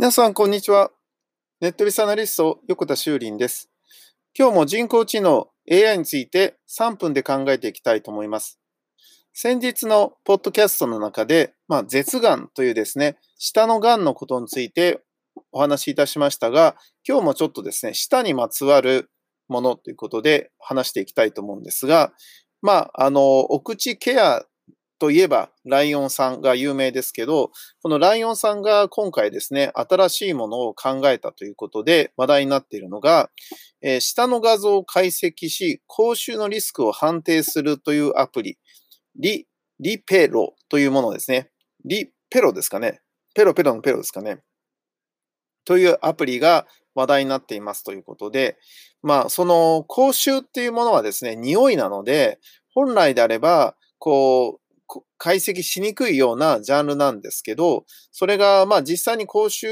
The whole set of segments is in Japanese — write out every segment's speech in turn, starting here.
皆さん、こんにちは。ネットビスアナリスト、横田修林です。今日も人工知能 AI について3分で考えていきたいと思います。先日のポッドキャストの中で、まあ、舌がんというですね、舌のがんのことについてお話しいたしましたが、今日もちょっとですね、舌にまつわるものということで話していきたいと思うんですが、まあ、あの、お口ケアといえば、ライオンさんが有名ですけど、このライオンさんが今回ですね、新しいものを考えたということで話題になっているのが、えー、下の画像を解析し、口臭のリスクを判定するというアプリ、リ、リペロというものですね。リペロですかね。ペロペロのペロですかね。というアプリが話題になっていますということで、まあ、その口臭っていうものはですね、匂いなので、本来であれば、こう、解析しにくいようなジャンルなんですけど、それがまあ実際に講習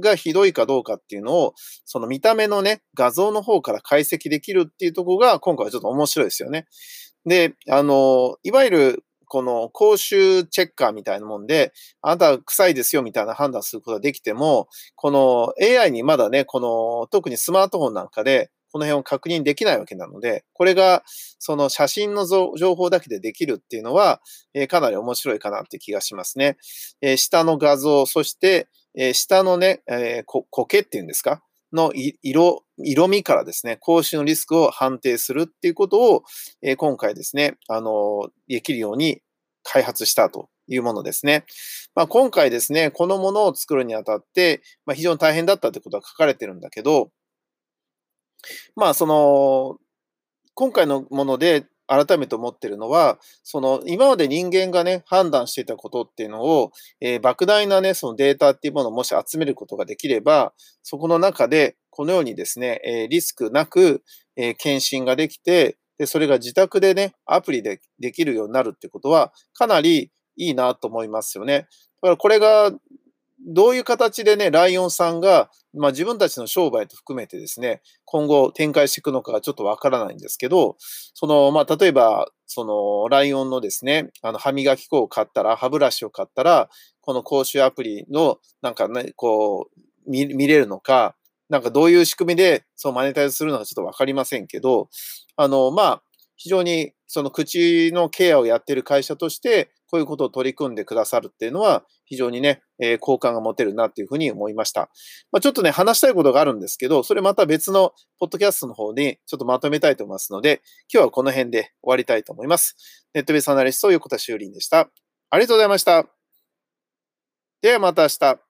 がひどいかどうかっていうのを、その見た目のね、画像の方から解析できるっていうところが今回はちょっと面白いですよね。で、あの、いわゆるこの講習チェッカーみたいなもんで、あなたは臭いですよみたいな判断することができても、この AI にまだね、この特にスマートフォンなんかでこの辺を確認できないわけなので、これがその写真の情報だけでできるっていうのは、えー、かなり面白いかなって気がしますね。えー、下の画像、そして、えー、下のね、えー、苔っていうんですか？の色、色味からですね、講習のリスクを判定するっていうことを、えー、今回ですね、あのできるように開発したというものですね。まあ、今回ですね、このものを作るにあたって、まあ、非常に大変だったってことは書かれてるんだけど、まあ、その、今回のもので改めて思ってるのは、その、今まで人間がね、判断していたことっていうのを、えー、莫大なね、そのデータっていうものをもし集めることができれば、そこの中で、このようにですね、えー、リスクなく、えー、検診ができて、で、それが自宅でね、アプリでできるようになるってことは、かなりいいなと思いますよね。だからこれがどういう形でね、ライオンさんが、まあ、自分たちの商売と含めてですね、今後展開していくのかがちょっとわからないんですけど、その、まあ、例えば、その、ライオンのですね、あの、歯磨き粉を買ったら、歯ブラシを買ったら、この講習アプリの、なんかね、こう、見れるのか、なんかどういう仕組みで、そう、マネタイズするのかちょっとわかりませんけど、あの、まあ、非常にその口のケアをやってる会社として、こういうことを取り組んでくださるっていうのは、非常にね、えー、好感が持てるなっていうふうに思いました。まあ、ちょっとね、話したいことがあるんですけど、それまた別のポッドキャストの方にちょっとまとめたいと思いますので、今日はこの辺で終わりたいと思います。ネットベースアナリスト横田修林でした。ありがとうございました。ではまた明日。